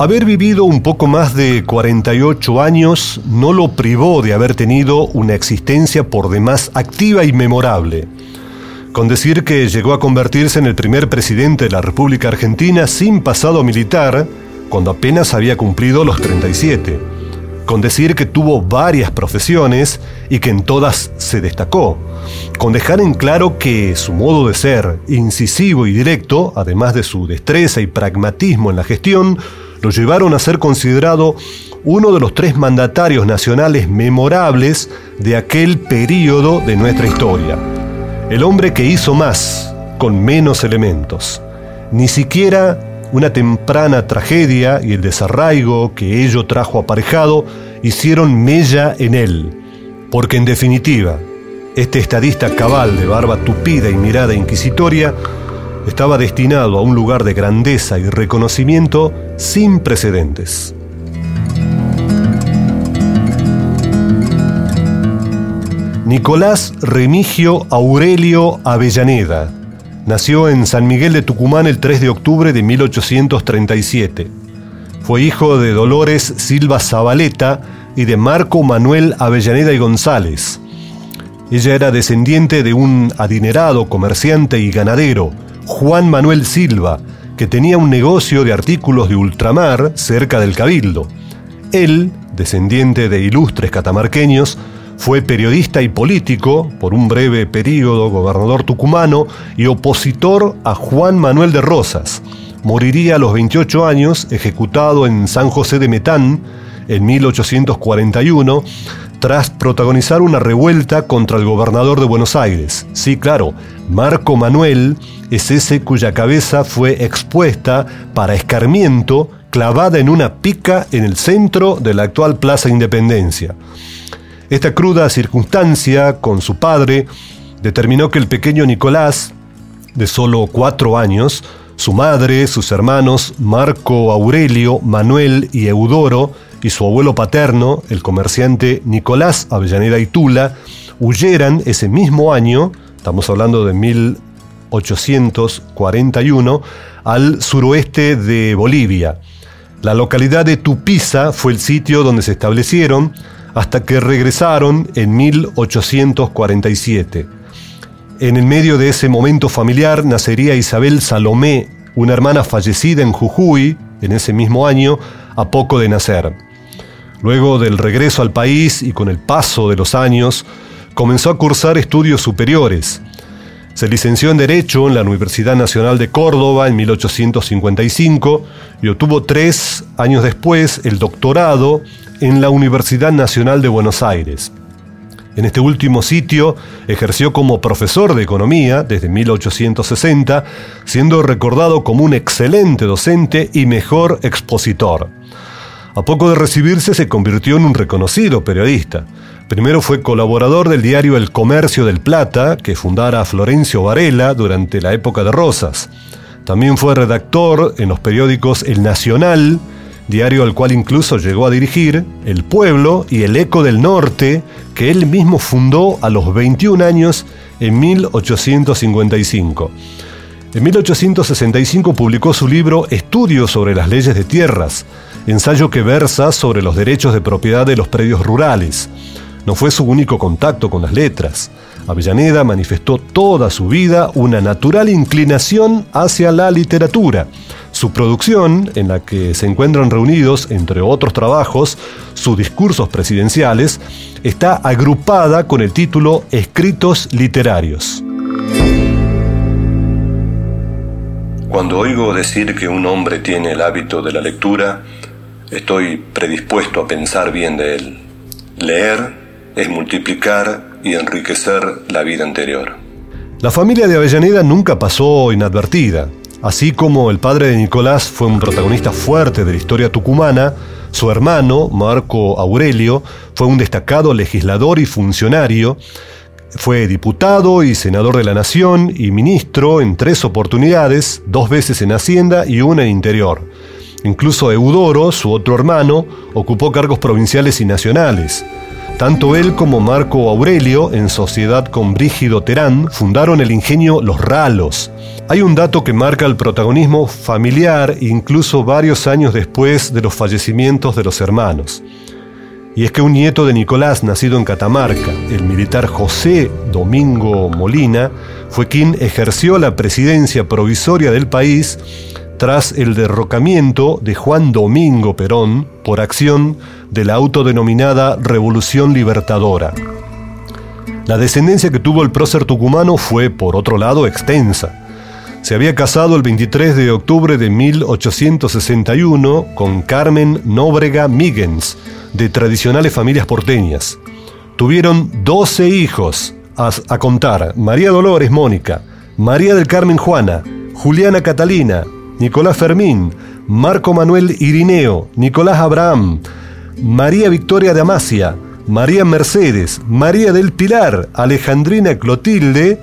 Haber vivido un poco más de 48 años no lo privó de haber tenido una existencia por demás activa y memorable. Con decir que llegó a convertirse en el primer presidente de la República Argentina sin pasado militar, cuando apenas había cumplido los 37. Con decir que tuvo varias profesiones y que en todas se destacó. Con dejar en claro que su modo de ser, incisivo y directo, además de su destreza y pragmatismo en la gestión, lo llevaron a ser considerado uno de los tres mandatarios nacionales memorables de aquel periodo de nuestra historia. El hombre que hizo más con menos elementos. Ni siquiera una temprana tragedia y el desarraigo que ello trajo aparejado hicieron mella en él. Porque en definitiva, este estadista cabal de barba tupida y mirada inquisitoria estaba destinado a un lugar de grandeza y reconocimiento sin precedentes. Nicolás Remigio Aurelio Avellaneda nació en San Miguel de Tucumán el 3 de octubre de 1837. Fue hijo de Dolores Silva Zabaleta y de Marco Manuel Avellaneda y González. Ella era descendiente de un adinerado comerciante y ganadero, Juan Manuel Silva, que tenía un negocio de artículos de ultramar cerca del Cabildo. Él, descendiente de ilustres catamarqueños, fue periodista y político, por un breve periodo gobernador tucumano y opositor a Juan Manuel de Rosas. Moriría a los 28 años, ejecutado en San José de Metán en 1841, tras protagonizar una revuelta contra el gobernador de Buenos Aires. Sí, claro, Marco Manuel es ese cuya cabeza fue expuesta para escarmiento clavada en una pica en el centro de la actual Plaza Independencia. Esta cruda circunstancia con su padre determinó que el pequeño Nicolás, de solo cuatro años, su madre, sus hermanos Marco Aurelio, Manuel y Eudoro, y su abuelo paterno, el comerciante Nicolás Avellaneda y Tula, huyeran ese mismo año, estamos hablando de 1841, al suroeste de Bolivia. La localidad de Tupiza fue el sitio donde se establecieron hasta que regresaron en 1847. En el medio de ese momento familiar nacería Isabel Salomé, una hermana fallecida en Jujuy en ese mismo año, a poco de nacer. Luego del regreso al país y con el paso de los años, comenzó a cursar estudios superiores. Se licenció en Derecho en la Universidad Nacional de Córdoba en 1855 y obtuvo tres años después el doctorado en la Universidad Nacional de Buenos Aires. En este último sitio ejerció como profesor de economía desde 1860, siendo recordado como un excelente docente y mejor expositor. A poco de recibirse se convirtió en un reconocido periodista. Primero fue colaborador del diario El Comercio del Plata, que fundara Florencio Varela durante la época de Rosas. También fue redactor en los periódicos El Nacional, diario al cual incluso llegó a dirigir, El Pueblo y El Eco del Norte, que él mismo fundó a los 21 años en 1855. En 1865 publicó su libro Estudios sobre las leyes de tierras, ensayo que versa sobre los derechos de propiedad de los predios rurales. No fue su único contacto con las letras. Avellaneda manifestó toda su vida una natural inclinación hacia la literatura. Su producción, en la que se encuentran reunidos, entre otros trabajos, sus discursos presidenciales, está agrupada con el título Escritos Literarios. Cuando oigo decir que un hombre tiene el hábito de la lectura, estoy predispuesto a pensar bien de él. Leer es multiplicar y enriquecer la vida anterior. La familia de Avellaneda nunca pasó inadvertida. Así como el padre de Nicolás fue un protagonista fuerte de la historia tucumana, su hermano, Marco Aurelio, fue un destacado legislador y funcionario. Fue diputado y senador de la Nación y ministro en tres oportunidades, dos veces en Hacienda y una en Interior. Incluso Eudoro, su otro hermano, ocupó cargos provinciales y nacionales. Tanto él como Marco Aurelio, en sociedad con Brígido Terán, fundaron el ingenio Los Ralos. Hay un dato que marca el protagonismo familiar incluso varios años después de los fallecimientos de los hermanos. Y es que un nieto de Nicolás, nacido en Catamarca, el militar José Domingo Molina, fue quien ejerció la presidencia provisoria del país tras el derrocamiento de Juan Domingo Perón por acción de la autodenominada Revolución Libertadora. La descendencia que tuvo el prócer tucumano fue, por otro lado, extensa. Se había casado el 23 de octubre de 1861 con Carmen Nóbrega Migens, de tradicionales familias porteñas. Tuvieron 12 hijos, a, a contar, María Dolores Mónica, María del Carmen Juana, Juliana Catalina, Nicolás Fermín, Marco Manuel Irineo, Nicolás Abraham, María Victoria de Amasia, María Mercedes, María del Pilar, Alejandrina Clotilde,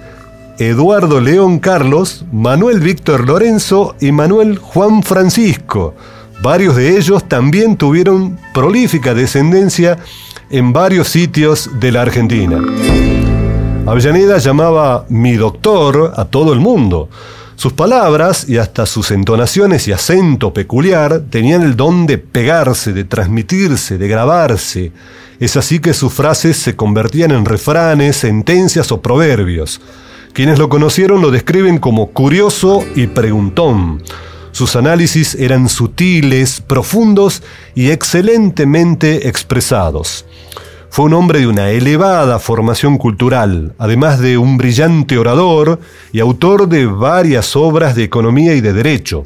Eduardo León Carlos, Manuel Víctor Lorenzo y Manuel Juan Francisco. Varios de ellos también tuvieron prolífica descendencia en varios sitios de la Argentina. Avellaneda llamaba mi doctor a todo el mundo. Sus palabras y hasta sus entonaciones y acento peculiar tenían el don de pegarse, de transmitirse, de grabarse. Es así que sus frases se convertían en refranes, sentencias o proverbios. Quienes lo conocieron lo describen como curioso y preguntón. Sus análisis eran sutiles, profundos y excelentemente expresados. Fue un hombre de una elevada formación cultural, además de un brillante orador y autor de varias obras de economía y de derecho.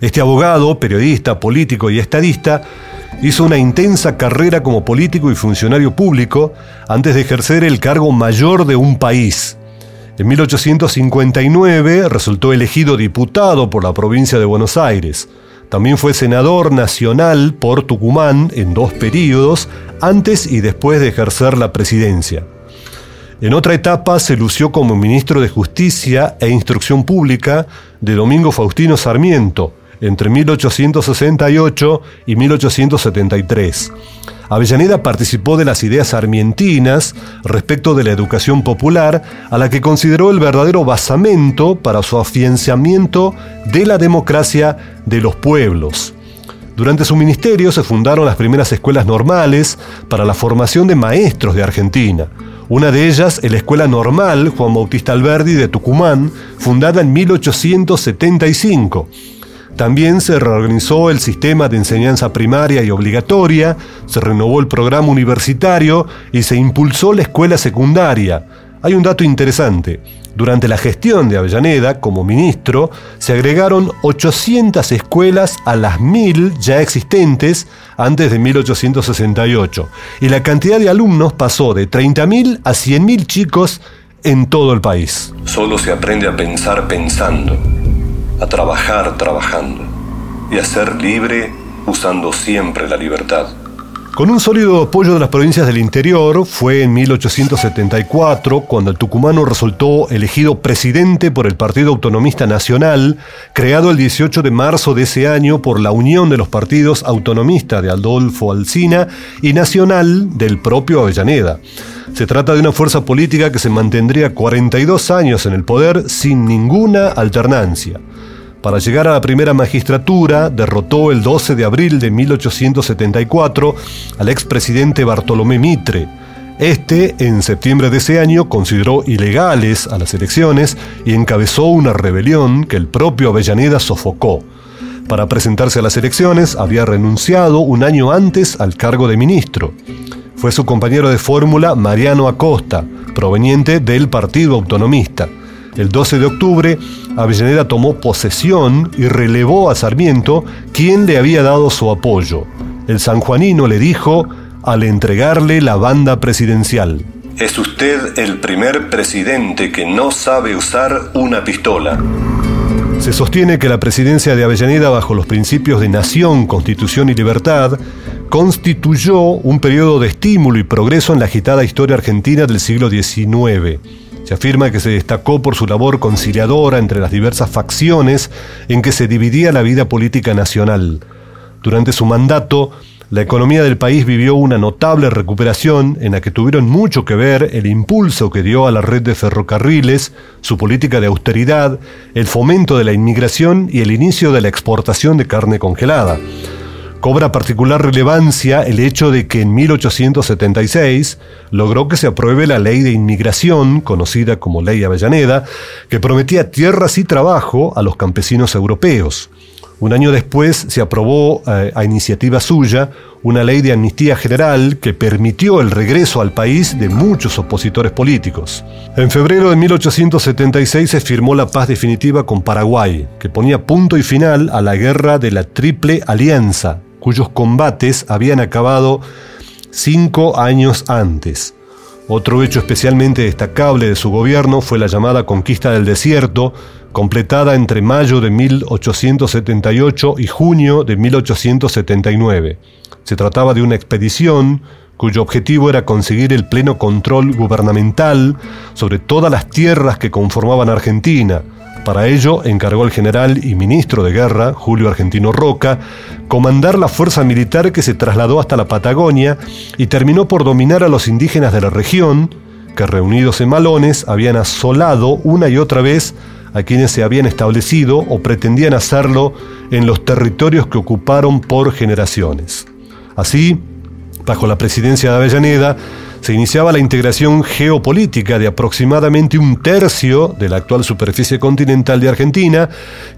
Este abogado, periodista, político y estadista hizo una intensa carrera como político y funcionario público antes de ejercer el cargo mayor de un país. En 1859 resultó elegido diputado por la provincia de Buenos Aires. También fue senador nacional por Tucumán en dos periodos, antes y después de ejercer la presidencia. En otra etapa se lució como ministro de Justicia e Instrucción Pública de Domingo Faustino Sarmiento, entre 1868 y 1873. Avellaneda participó de las ideas armientinas respecto de la educación popular, a la que consideró el verdadero basamento para su afianzamiento de la democracia de los pueblos. Durante su ministerio se fundaron las primeras escuelas normales para la formación de maestros de Argentina. Una de ellas la Escuela Normal Juan Bautista Alberdi de Tucumán, fundada en 1875 también se reorganizó el sistema de enseñanza primaria y obligatoria, se renovó el programa universitario y se impulsó la escuela secundaria. Hay un dato interesante. Durante la gestión de Avellaneda como ministro, se agregaron 800 escuelas a las 1000 ya existentes antes de 1868, y la cantidad de alumnos pasó de 30.000 a 100.000 chicos en todo el país. Solo se aprende a pensar pensando a trabajar trabajando y a ser libre usando siempre la libertad. Con un sólido apoyo de las provincias del interior, fue en 1874 cuando el tucumano resultó elegido presidente por el Partido Autonomista Nacional, creado el 18 de marzo de ese año por la unión de los partidos autonomista de Adolfo Alsina y nacional del propio Avellaneda. Se trata de una fuerza política que se mantendría 42 años en el poder sin ninguna alternancia. Para llegar a la primera magistratura, derrotó el 12 de abril de 1874 al expresidente Bartolomé Mitre. Este, en septiembre de ese año, consideró ilegales a las elecciones y encabezó una rebelión que el propio Avellaneda sofocó. Para presentarse a las elecciones había renunciado un año antes al cargo de ministro. Fue su compañero de fórmula Mariano Acosta, proveniente del Partido Autonomista. El 12 de octubre, Avellaneda tomó posesión y relevó a Sarmiento, quien le había dado su apoyo. El sanjuanino le dijo al entregarle la banda presidencial. Es usted el primer presidente que no sabe usar una pistola. Se sostiene que la presidencia de Avellaneda, bajo los principios de nación, constitución y libertad, constituyó un periodo de estímulo y progreso en la agitada historia argentina del siglo XIX. Se afirma que se destacó por su labor conciliadora entre las diversas facciones en que se dividía la vida política nacional. Durante su mandato, la economía del país vivió una notable recuperación en la que tuvieron mucho que ver el impulso que dio a la red de ferrocarriles, su política de austeridad, el fomento de la inmigración y el inicio de la exportación de carne congelada. Cobra particular relevancia el hecho de que en 1876 logró que se apruebe la ley de inmigración, conocida como Ley Avellaneda, que prometía tierras y trabajo a los campesinos europeos. Un año después se aprobó eh, a iniciativa suya una ley de amnistía general que permitió el regreso al país de muchos opositores políticos. En febrero de 1876 se firmó la paz definitiva con Paraguay, que ponía punto y final a la guerra de la Triple Alianza, cuyos combates habían acabado cinco años antes. Otro hecho especialmente destacable de su gobierno fue la llamada conquista del desierto, completada entre mayo de 1878 y junio de 1879. Se trataba de una expedición cuyo objetivo era conseguir el pleno control gubernamental sobre todas las tierras que conformaban Argentina. Para ello encargó el general y ministro de guerra, Julio Argentino Roca, comandar la fuerza militar que se trasladó hasta la Patagonia y terminó por dominar a los indígenas de la región, que reunidos en malones habían asolado una y otra vez a quienes se habían establecido o pretendían hacerlo en los territorios que ocuparon por generaciones. Así, bajo la presidencia de Avellaneda, se iniciaba la integración geopolítica de aproximadamente un tercio de la actual superficie continental de Argentina,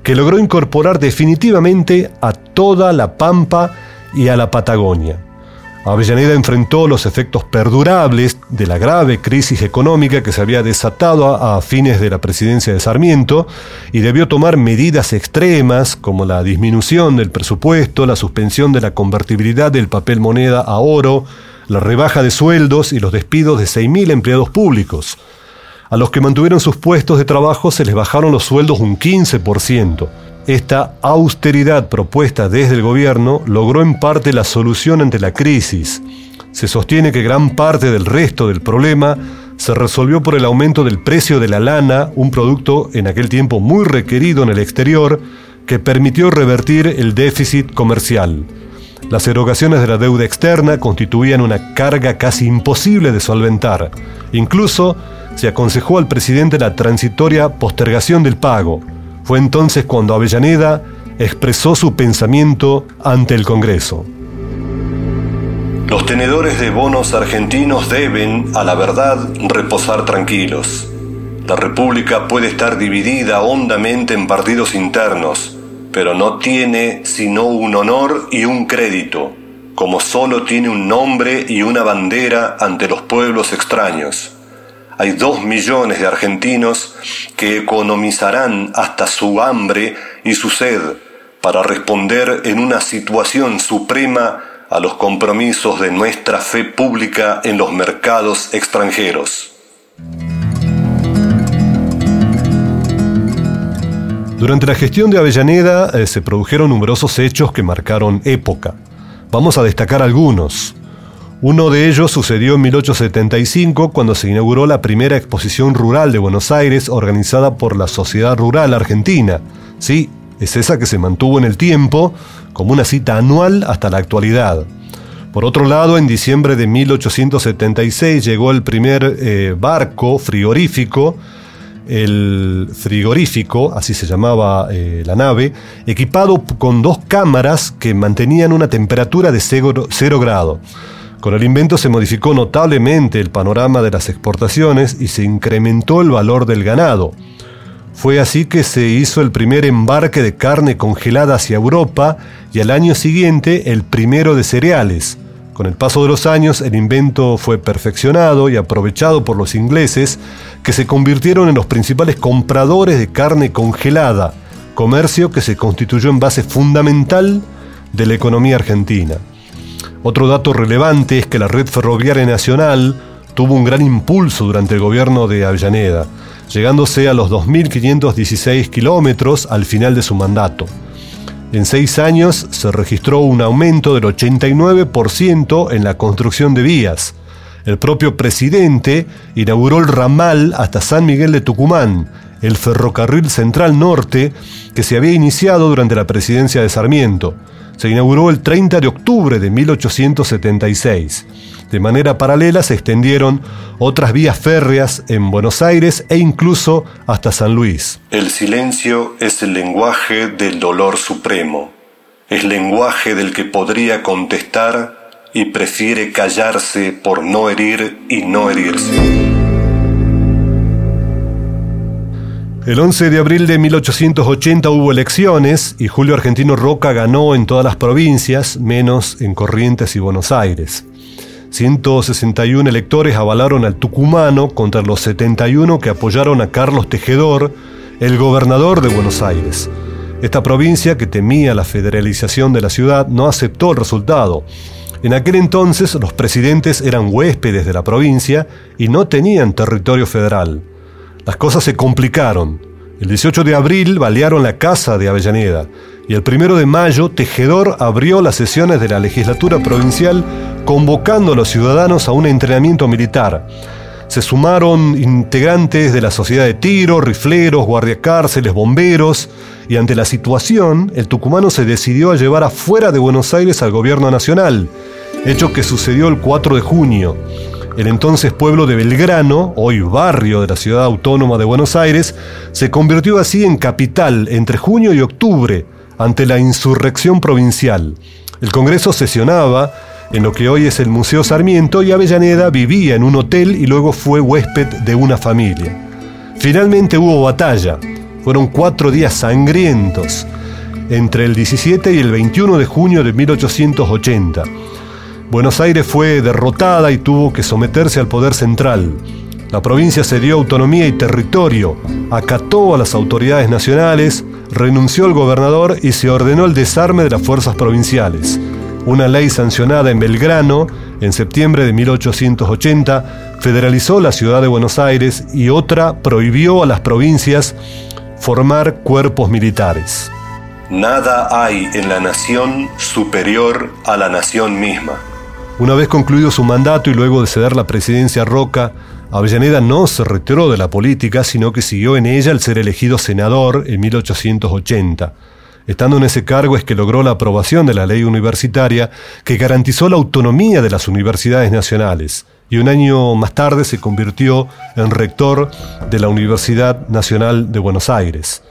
que logró incorporar definitivamente a toda la Pampa y a la Patagonia. Avellaneda enfrentó los efectos perdurables de la grave crisis económica que se había desatado a, fines de la presidencia de Sarmiento y debió tomar medidas extremas como la disminución del presupuesto, la suspensión de la convertibilidad del papel moneda a oro, la rebaja de sueldos y los despidos de 6.000 empleados públicos. A los que mantuvieron sus puestos de trabajo se les bajaron los sueldos un 15%. Esta austeridad propuesta desde el gobierno logró en parte la solución ante la crisis. Se sostiene que gran parte del resto del problema se resolvió por el aumento del precio de la lana, un producto en aquel tiempo muy requerido en el exterior, que permitió revertir el déficit comercial. Las erogaciones de la deuda externa constituían una carga casi imposible de solventar. Incluso se aconsejó al presidente la transitoria postergación del pago, fue entonces cuando Avellaneda expresó su pensamiento ante el Congreso. Los tenedores de bonos argentinos deben, a la verdad, reposar tranquilos. La República puede estar dividida hondamente en partidos internos, pero no tiene sino un honor y un crédito, como solo tiene un nombre y una bandera ante los pueblos extraños hay dos millones de argentinos que economizarán hasta su hambre y su sed para responder en una situación suprema a los compromisos de nuestra fe pública en los mercados extranjeros. Durante la gestión de Avellaneda eh, se produjeron numerosos hechos que marcaron época. Vamos a destacar algunos. Uno de ellos sucedió en 1875 cuando se inauguró la primera exposición rural de Buenos Aires organizada por la Sociedad Rural Argentina. Sí, es esa que se mantuvo en el tiempo como una cita anual hasta la actualidad. Por otro lado, en diciembre de 1876 llegó el primer eh, barco frigorífico, el frigorífico, así se llamaba eh, la nave, equipado con dos cámaras que mantenían una temperatura de cero grado. Con el invento se modificó notablemente el panorama de las exportaciones y se incrementó el valor del ganado. Fue así que se hizo el primer embarque de carne congelada hacia Europa y al año siguiente el primero de cereales. Con el paso de los años el invento fue perfeccionado y aprovechado por los ingleses que se convirtieron en los principales compradores de carne congelada, comercio que se constituyó en base fundamental de la economía argentina. Otro dato relevante es que la red ferroviaria nacional tuvo un gran impulso durante el gobierno de Avellaneda, llegándose a los 2.516 kilómetros al final de su mandato. En seis años se registró un aumento del 89% en la construcción de vías. El propio presidente inauguró el ramal hasta San Miguel de Tucumán, el ferrocarril central norte que se había iniciado durante la presidencia de Sarmiento. Se inauguró el 30 de octubre de 1876. De manera paralela se extendieron otras vías férreas en Buenos Aires e incluso hasta San Luis. El silencio es el lenguaje del dolor supremo. Es lenguaje del que podría contestar y prefiere callarse por no herir y no herirse. El 11 de abril de 1880 hubo elecciones y Julio Argentino Roca ganó en todas las provincias, menos en Corrientes y Buenos Aires. 161 electores avalaron al tucumano contra los 71 que apoyaron a Carlos Tejedor, el gobernador de Buenos Aires. Esta provincia, que temía la federalización de la ciudad, no aceptó el resultado. En aquel entonces los presidentes eran huéspedes de la provincia y no tenían territorio federal. Las cosas se complicaron. El 18 de abril balearon la casa de Avellaneda y el 1 de mayo Tejedor abrió las sesiones de la legislatura provincial convocando a los ciudadanos a un entrenamiento militar. Se sumaron integrantes de la sociedad de tiro, rifleros, guardiacárceles, bomberos, y ante la situación, el tucumano se decidió a llevar afuera de Buenos Aires al gobierno nacional, hecho que sucedió el 4 de junio. El entonces pueblo de Belgrano, hoy barrio de la ciudad autónoma de Buenos Aires, se convirtió así en capital entre junio y octubre ante la insurrección provincial. El Congreso sesionaba en lo que hoy es el Museo Sarmiento, y Avellaneda vivía en un hotel y luego fue huésped de una familia. Finalmente hubo batalla. Fueron cuatro días sangrientos, entre el 17 y el 21 de junio de 1880. Buenos Aires fue derrotada y tuvo que someterse al poder central. La provincia se dio autonomía y territorio, acató a las autoridades nacionales, renunció al gobernador y se ordenó el desarme de las fuerzas provinciales. Una ley sancionada en Belgrano en septiembre de 1880 federalizó la ciudad de Buenos Aires y otra prohibió a las provincias formar cuerpos militares. Nada hay en la nación superior a la nación misma. Una vez concluido su mandato y luego de ceder la presidencia a Roca, Avellaneda no se retiró de la política, sino que siguió en ella al ser elegido senador en 1880. Estando en ese cargo es que logró la aprobación de la ley universitaria que garantizó la autonomía de las universidades nacionales y un año más tarde se convirtió en rector de la Universidad Nacional de Buenos Aires.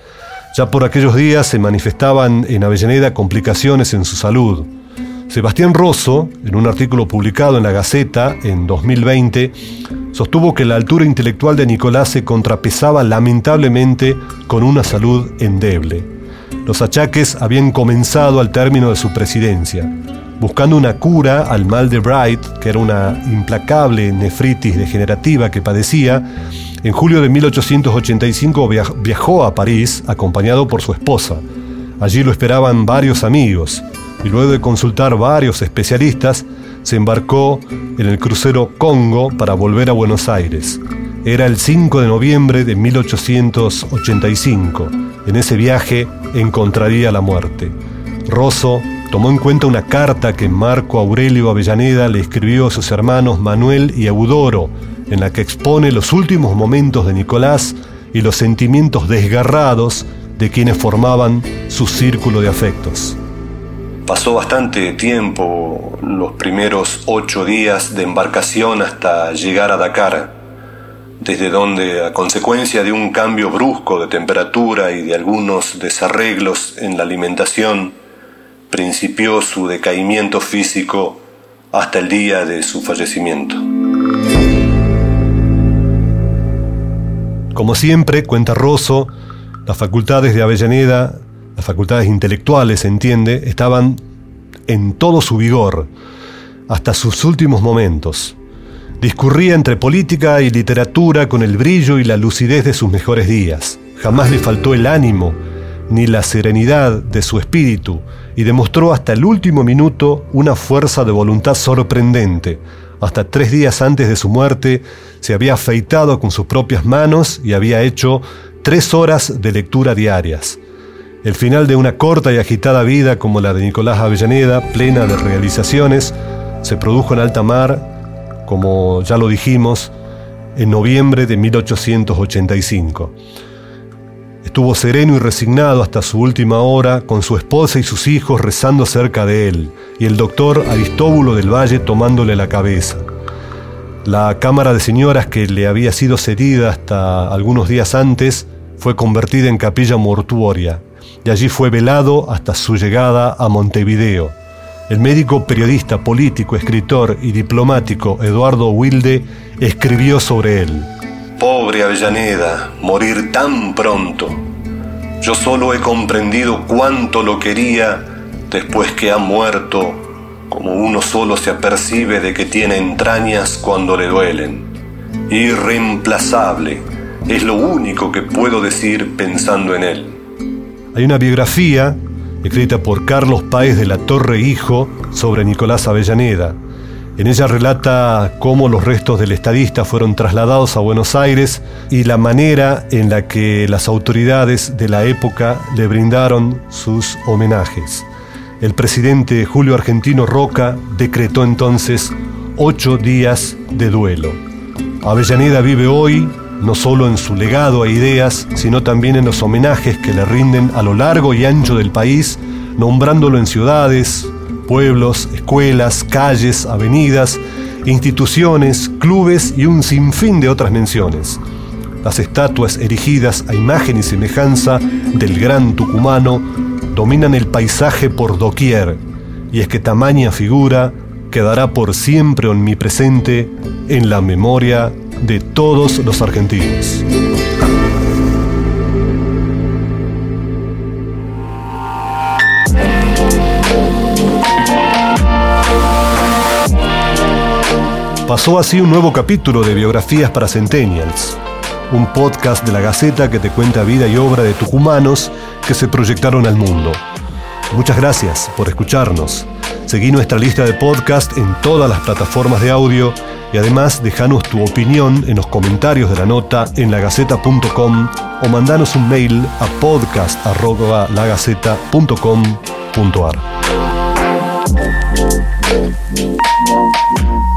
Ya por aquellos días se manifestaban en Avellaneda complicaciones en su salud. Sebastián Rosso, en un artículo publicado en la Gaceta en 2020, sostuvo que la altura intelectual de Nicolás se contrapesaba lamentablemente con una salud endeble. Los achaques habían comenzado al término de su presidencia. Buscando una cura al mal de Bright, que era una implacable nefritis degenerativa que padecía, en julio de 1885 viajó a París acompañado por su esposa. Allí lo esperaban varios amigos y luego de consultar varios especialistas, se embarcó en el crucero Congo para volver a Buenos Aires. Era el 5 de noviembre de 1885. En ese viaje encontraría la muerte. Rosso tomó en cuenta una carta que Marco Aurelio Avellaneda le escribió a sus hermanos Manuel y Eudoro, en la que expone los últimos momentos de Nicolás y los sentimientos desgarrados de quienes formaban su círculo de afectos. Pasó bastante tiempo, los primeros ocho días de embarcación hasta llegar a Dakar desde donde, a consecuencia de un cambio brusco de temperatura y de algunos desarreglos en la alimentación, principió su decaimiento físico hasta el día de su fallecimiento. Como siempre, cuenta Rosso, las facultades de Avellaneda, las facultades intelectuales, se entiende, estaban en todo su vigor, hasta sus últimos momentos. Discurría entre política y literatura con el brillo y la lucidez de sus mejores días. Jamás le faltó el ánimo ni la serenidad de su espíritu y demostró hasta el último minuto una fuerza de voluntad sorprendente. Hasta tres días antes de su muerte se había afeitado con sus propias manos y había hecho tres horas de lectura diarias. El final de una corta y agitada vida como la de Nicolás Avellaneda, plena de realizaciones, se produjo en alta mar, como ya lo dijimos, en noviembre de 1885. Estuvo sereno y resignado hasta su última hora, con su esposa y sus hijos rezando cerca de él, y el doctor Aristóbulo del Valle tomándole la cabeza. La cámara de señoras que le había sido cedida hasta algunos días antes fue convertida en capilla mortuoria, y allí fue velado hasta su llegada a Montevideo. El médico, periodista, político, escritor y diplomático Eduardo Wilde escribió sobre él. Pobre Avellaneda, morir tan pronto. Yo solo he comprendido cuánto lo quería después que ha muerto, como uno solo se apercibe de que tiene entrañas cuando le duelen. Irreemplazable, es lo único que puedo decir pensando en él. Hay una biografía escrita por Carlos Páez de la Torre Hijo sobre Nicolás Avellaneda. En ella relata cómo los restos del estadista fueron trasladados a Buenos Aires y la manera en la que las autoridades de la época le brindaron sus homenajes. El presidente Julio Argentino Roca decretó entonces ocho días de duelo. Avellaneda vive hoy no solo en su legado e ideas, sino también en los homenajes que le rinden a lo largo y ancho del país, nombrándolo en ciudades, pueblos, escuelas, calles, avenidas, instituciones, clubes y un sinfín de otras menciones. Las estatuas erigidas a imagen y semejanza del gran tucumano dominan el paisaje por doquier, y es que tamaña figura quedará por siempre omnipresente en la memoria de todos los argentinos. Pasó así un nuevo capítulo de Biografías para Centennials, un podcast de la Gaceta que te cuenta vida y obra de tucumanos que se proyectaron al mundo. Muchas gracias por escucharnos. Seguí nuestra lista de podcast en todas las plataformas de audio y además dejanos tu opinión en los comentarios de la nota en lagaceta.com o mandanos un mail a podcast.lagaceta.com.ar.